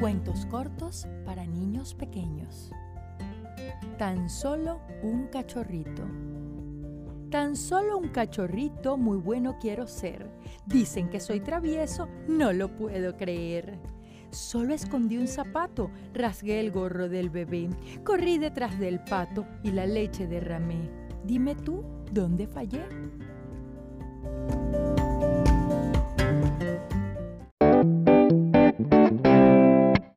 Cuentos cortos para niños pequeños. Tan solo un cachorrito. Tan solo un cachorrito muy bueno quiero ser. Dicen que soy travieso, no lo puedo creer. Solo escondí un zapato, rasgué el gorro del bebé, corrí detrás del pato y la leche derramé. Dime tú, ¿dónde fallé?